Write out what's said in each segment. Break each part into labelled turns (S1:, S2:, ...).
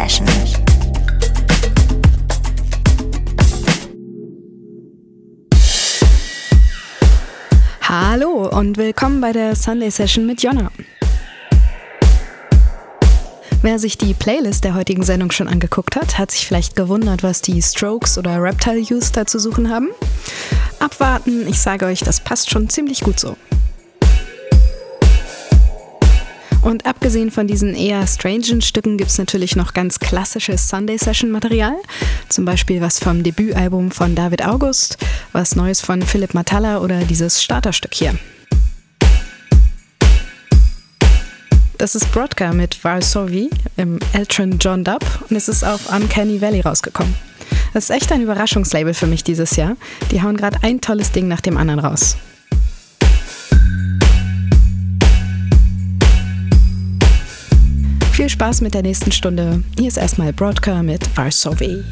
S1: Session.
S2: Hallo und willkommen bei der Sunday Session mit Jonna. Wer sich die Playlist der heutigen Sendung schon angeguckt hat, hat sich vielleicht gewundert, was die Strokes oder Reptile Youth da zu suchen haben. Abwarten, ich sage euch, das passt schon ziemlich gut so. Und abgesehen von diesen eher strangen Stücken gibt es natürlich noch ganz klassisches Sunday Session Material. Zum Beispiel was vom Debütalbum von David August, was Neues von Philipp Matalla oder dieses Starterstück hier. Das ist Brodka mit Varsovi im Eltron John Dub und es ist auf Uncanny Valley rausgekommen. Das ist echt ein Überraschungslabel für mich dieses Jahr. Die hauen gerade ein tolles Ding nach dem anderen raus. Viel Spaß mit der nächsten Stunde. Hier ist erstmal Brodka mit Varsovi.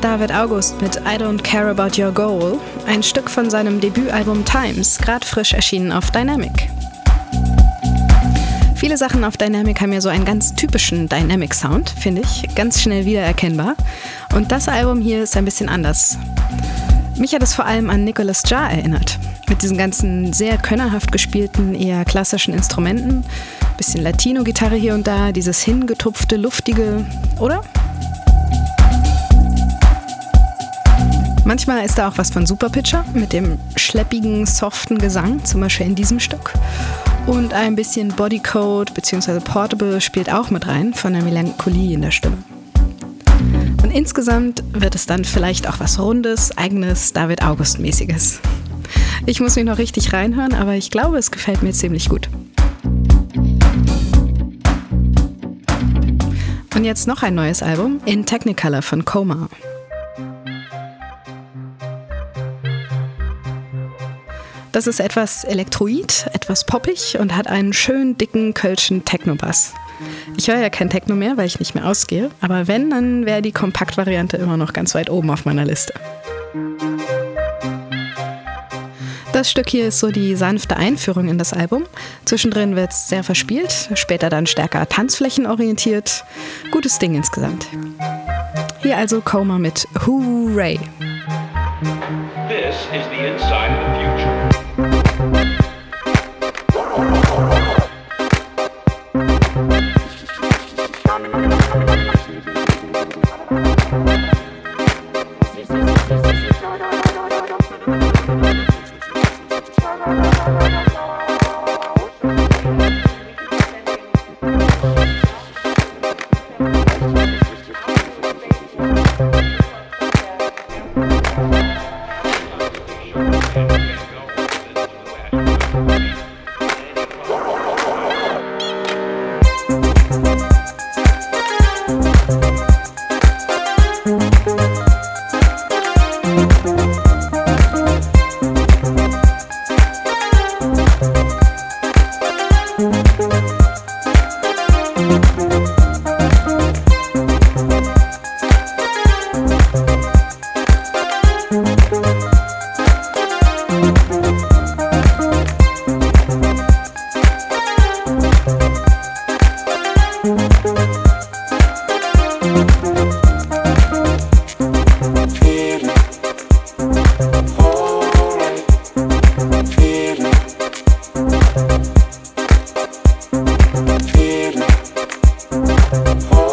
S2: David August mit I Don't Care About Your Goal, ein Stück von seinem Debütalbum Times, gerade frisch erschienen auf Dynamic. Viele Sachen auf Dynamic haben ja so einen ganz typischen Dynamic Sound, finde ich, ganz schnell wiedererkennbar. Und das Album hier ist ein bisschen anders. Mich hat es vor allem an Nicholas Jar erinnert. Mit diesen ganzen sehr könnerhaft gespielten, eher klassischen Instrumenten. Bisschen Latino-Gitarre hier und da, dieses hingetupfte, luftige, oder? Manchmal ist da auch was von Superpitcher mit dem schleppigen, soften Gesang, zum Beispiel in diesem Stück. Und ein bisschen Bodycode bzw. Portable spielt auch mit rein von der Melancholie in der Stimme. Und insgesamt wird es dann vielleicht auch was Rundes, eigenes, David August-mäßiges. Ich muss mich noch richtig reinhören, aber ich glaube, es gefällt mir ziemlich gut. Und jetzt noch ein neues Album, In Technicolor von Coma. Das ist etwas elektroid, etwas poppig und hat einen schönen dicken kölschen Techno-Bass. Ich höre ja kein Techno mehr, weil ich nicht mehr ausgehe, aber wenn, dann wäre die Kompaktvariante immer noch ganz weit oben auf meiner Liste. Das Stück hier ist so die sanfte Einführung in das Album. Zwischendrin wird es sehr verspielt, später dann stärker tanzflächenorientiert. Gutes Ding insgesamt. Hier also Coma mit Hooray. This is the inside of the future.
S1: Feel
S2: it.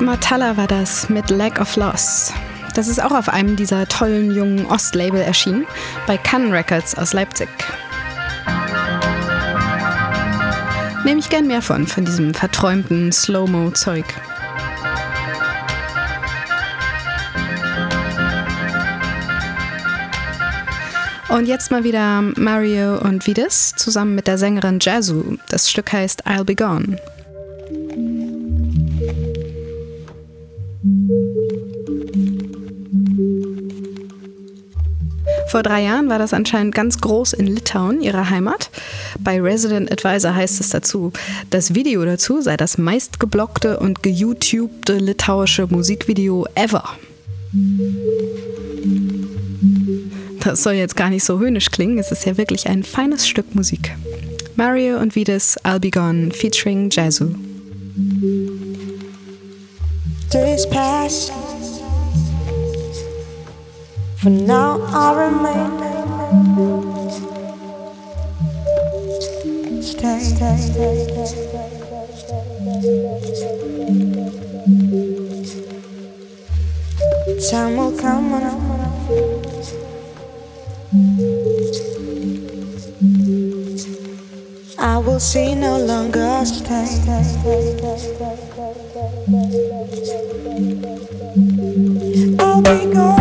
S2: Matalla war das mit Lack of Loss. Das ist auch auf einem dieser tollen jungen Ostlabel erschienen, bei Cannon Records aus Leipzig. Nehme ich gern mehr von, von diesem verträumten Slow-Mo-Zeug. Und jetzt mal wieder Mario und Vides zusammen mit der Sängerin Jazu. Das Stück heißt I'll Be Gone. Vor drei Jahren war das anscheinend ganz groß in Litauen, ihrer Heimat. Bei Resident Advisor heißt es dazu, das Video dazu sei das meistgeblockte und geyoutubte litauische Musikvideo ever. Das soll jetzt gar nicht so höhnisch klingen, es ist ja wirklich ein feines Stück Musik. Mario und Vides I'll Be Gone featuring Jazu. Days pass For now I remain. Stay. Time will come when. I will see no longer stay. I'll be gone.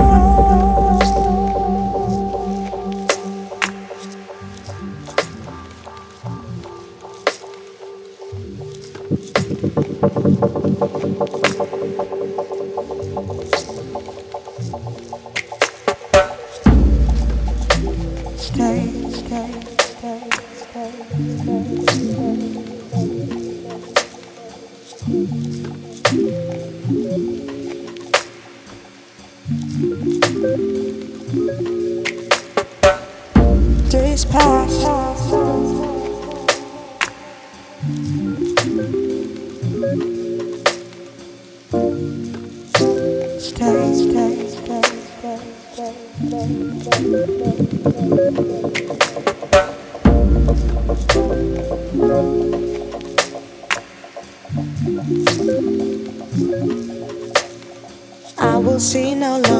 S2: see no love.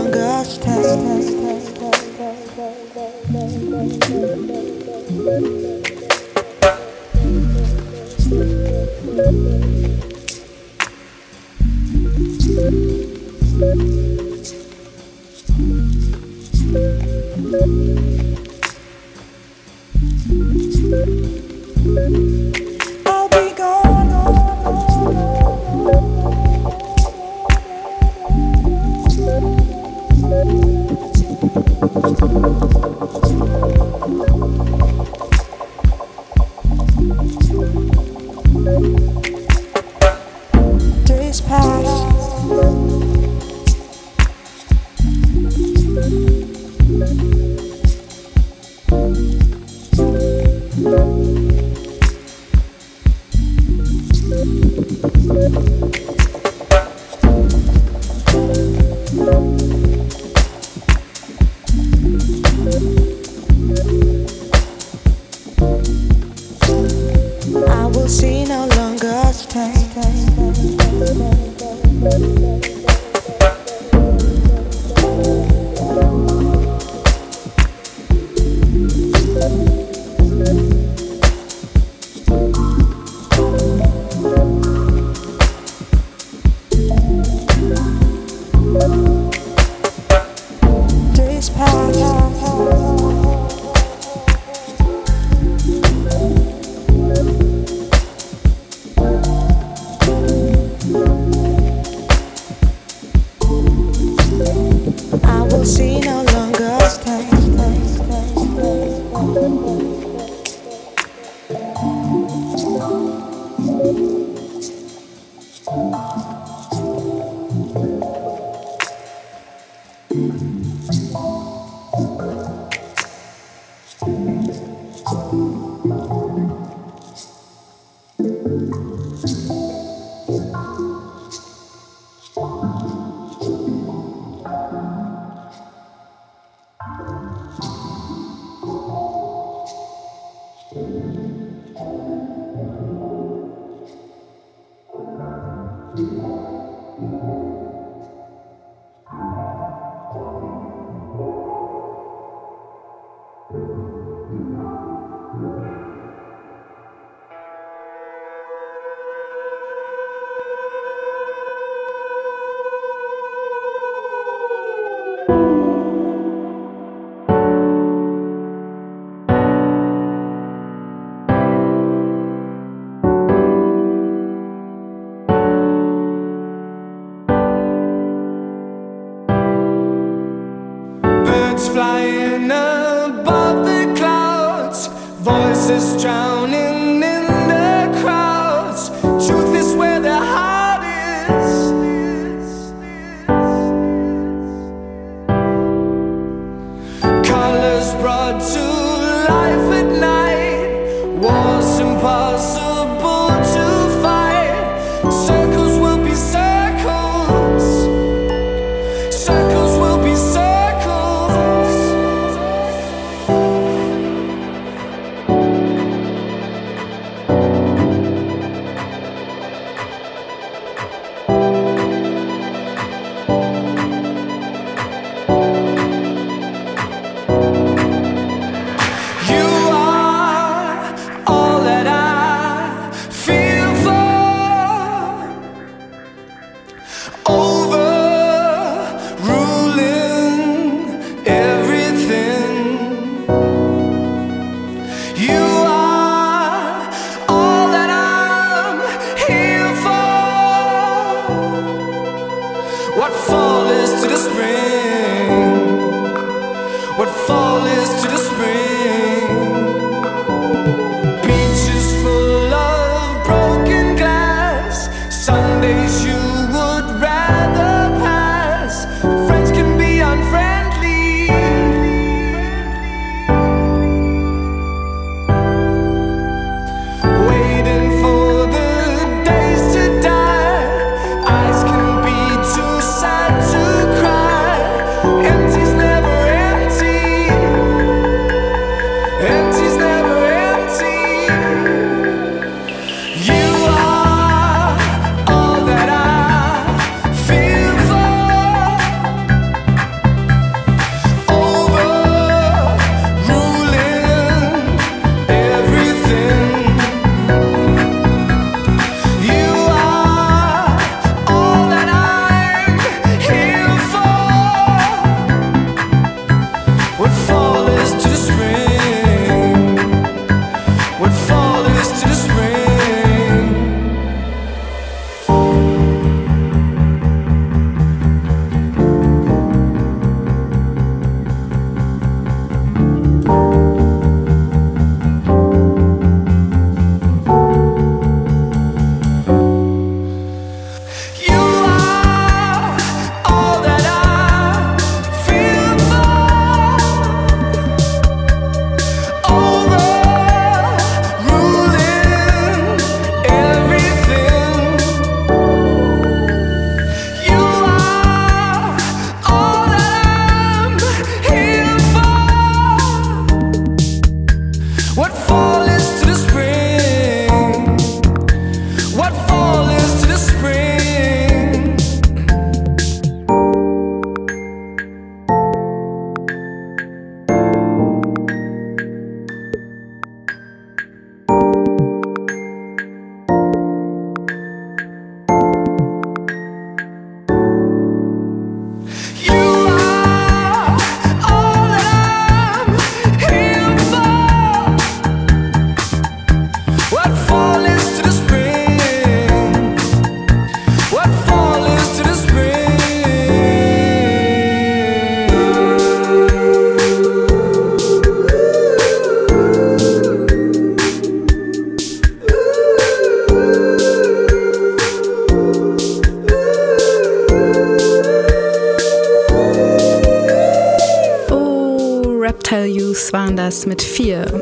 S2: Waren das mit 4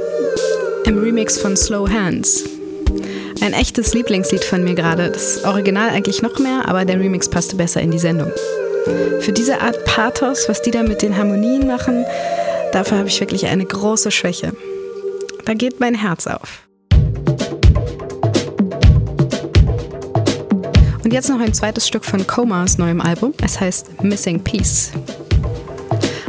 S2: im Remix von Slow Hands. Ein echtes Lieblingslied von mir gerade. Das Original eigentlich noch mehr, aber der Remix passte besser in die Sendung. Für diese Art Pathos, was die da mit den Harmonien machen, dafür habe ich wirklich eine große Schwäche. Da geht mein Herz auf. Und jetzt noch ein zweites Stück von Comas neuem Album. Es heißt Missing Piece.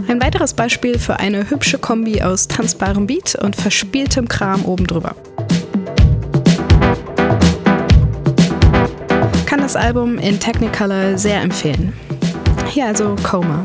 S2: Ein weiteres Beispiel für eine hübsche Kombi aus tanzbarem Beat und verspieltem Kram oben drüber. Kann das Album in Technicolor sehr empfehlen. Hier also Coma.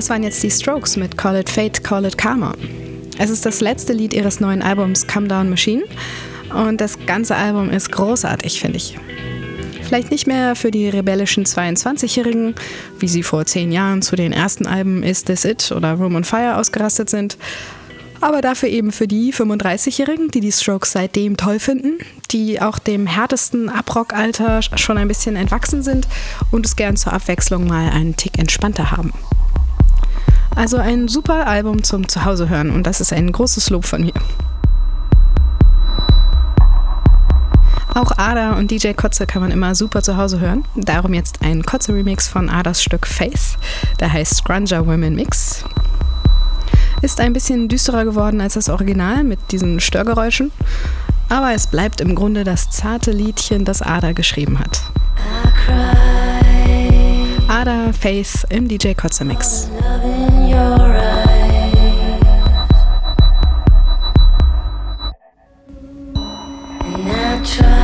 S2: Das waren jetzt die Strokes mit Call It Fate, Call It Karma. Es ist das letzte Lied ihres neuen Albums Come Down Machine und das ganze Album ist großartig, finde ich. Vielleicht nicht mehr für die rebellischen 22-Jährigen, wie sie vor zehn Jahren zu den ersten Alben Is This It oder Room on Fire ausgerastet sind, aber dafür eben für die 35-Jährigen, die die Strokes seitdem toll finden, die auch dem härtesten Abrockalter schon ein bisschen entwachsen sind und es gern zur Abwechslung mal einen Tick entspannter haben. Also ein super Album zum Zuhause hören und das ist ein großes Lob von mir. Auch Ada und DJ Kotze kann man immer super zu Hause hören. Darum jetzt ein Kotze-Remix von Adas Stück Face. Der heißt Scrunger Women Mix. Ist ein bisschen düsterer geworden als das Original mit diesen Störgeräuschen. Aber es bleibt im Grunde das zarte Liedchen, das Ada geschrieben hat. Ada Face im DJ Kotze Mix.
S3: try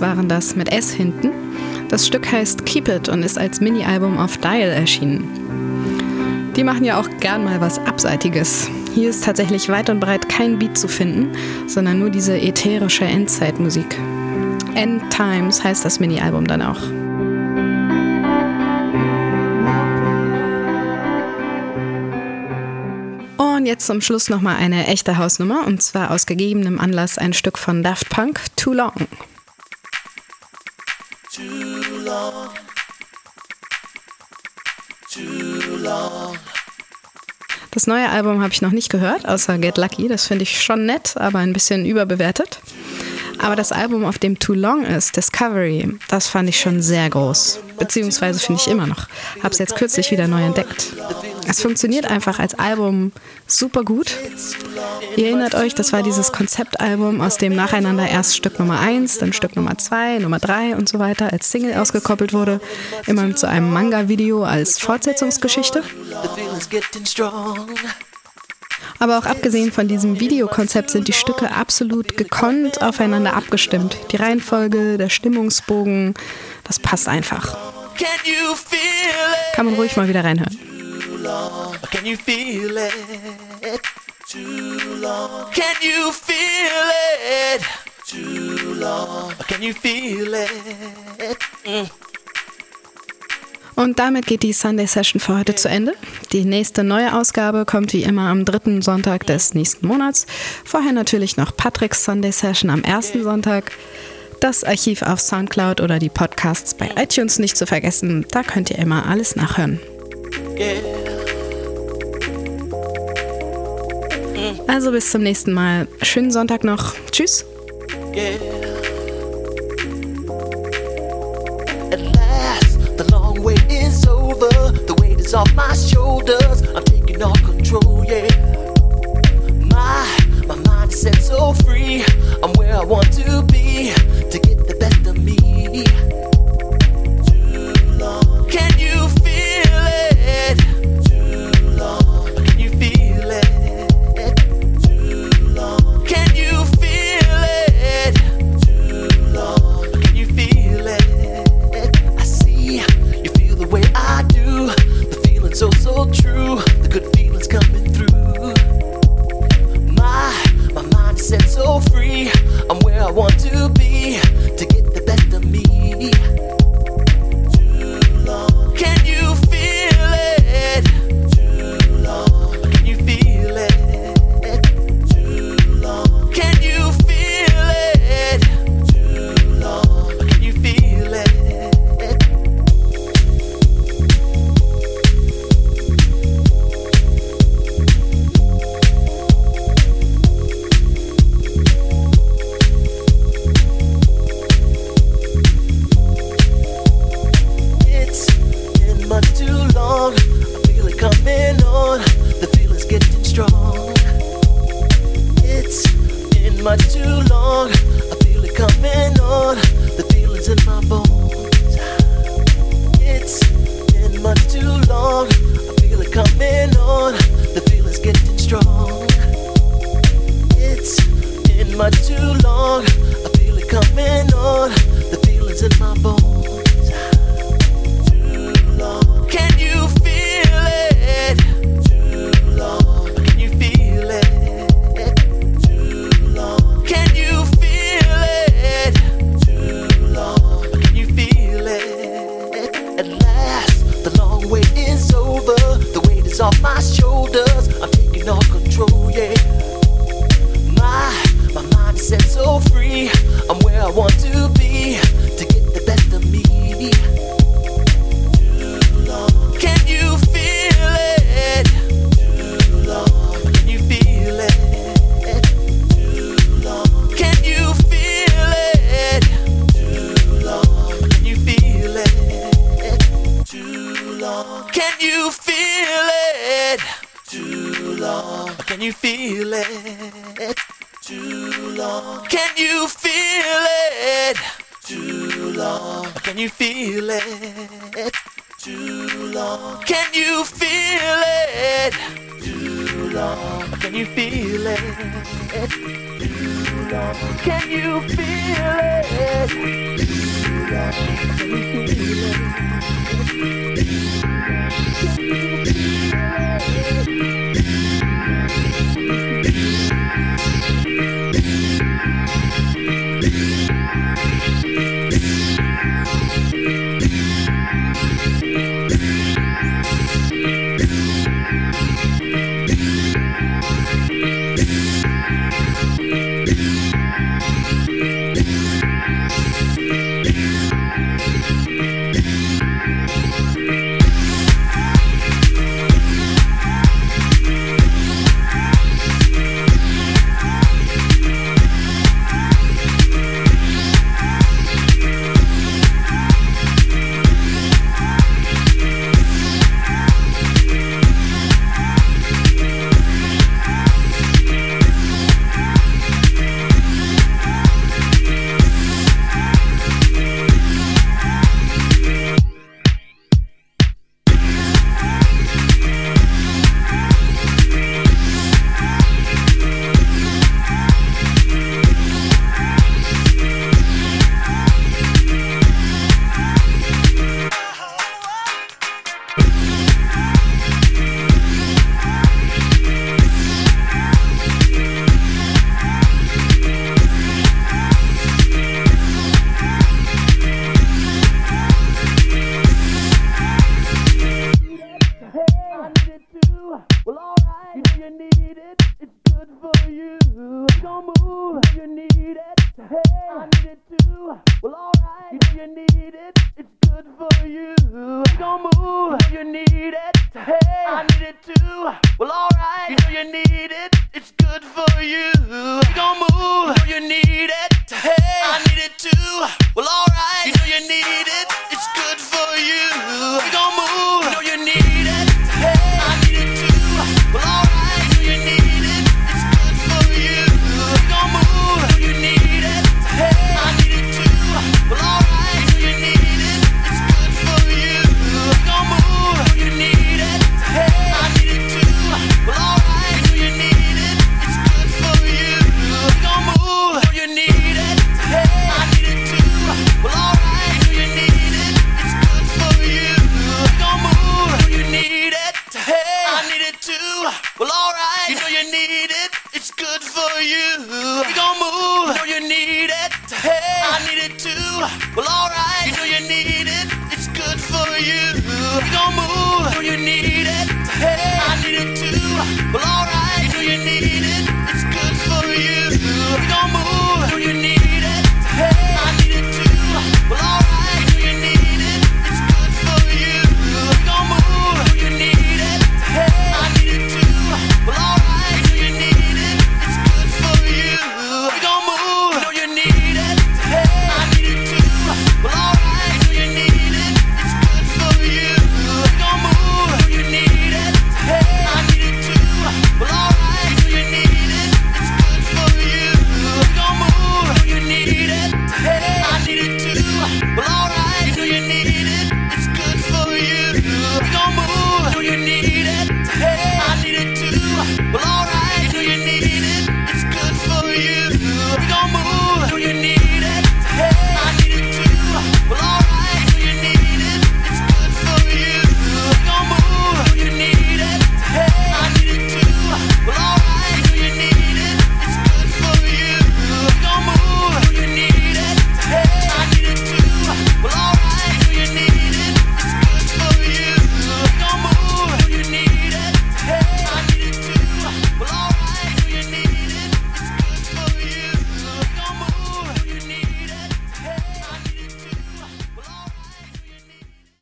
S2: waren das mit S hinten. Das Stück heißt Keep It und ist als Mini-Album auf Dial erschienen. Die machen ja auch gern mal was Abseitiges. Hier ist tatsächlich weit und breit kein Beat zu finden, sondern nur diese ätherische Endzeitmusik. End Times heißt das Mini-Album dann auch. Und jetzt zum Schluss nochmal eine echte Hausnummer und zwar aus gegebenem Anlass ein Stück von Daft Punk, Too Long. Long. Too long. Das neue Album habe ich noch nicht gehört, außer Get Lucky. Das finde ich schon nett, aber ein bisschen überbewertet. Aber das Album, auf dem Too Long ist, Discovery, das fand ich schon sehr groß. Beziehungsweise finde ich immer noch. Habe es jetzt kürzlich wieder neu entdeckt. Es funktioniert einfach als Album super gut. Ihr erinnert euch, das war dieses Konzeptalbum, aus dem nacheinander erst Stück Nummer 1, dann Stück Nummer 2, Nummer 3 und so weiter als Single ausgekoppelt wurde. Immer zu einem Manga-Video als Fortsetzungsgeschichte. Aber auch abgesehen von diesem Videokonzept sind die Stücke absolut gekonnt aufeinander abgestimmt. Die Reihenfolge, der Stimmungsbogen, das passt einfach. Kann man ruhig mal wieder reinhören. Can you feel it? Too long. Can you feel it? Too long. Can you feel it? Mm. Und damit geht die Sunday Session für heute zu Ende. Die nächste neue Ausgabe kommt wie immer am dritten Sonntag des nächsten Monats. Vorher natürlich noch Patricks Sunday Session am ersten Sonntag. Das Archiv auf Soundcloud oder die Podcasts bei iTunes nicht zu vergessen. Da könnt ihr immer alles nachhören. Also bis zum nächsten Mal. Schönen Sonntag noch. Tschüss. Off my shoulders. I'm taking all control, yeah. My my mind is set so free. I'm where I want to be to get the best of me. much too
S1: long. I feel it coming on. The feeling's in my bones.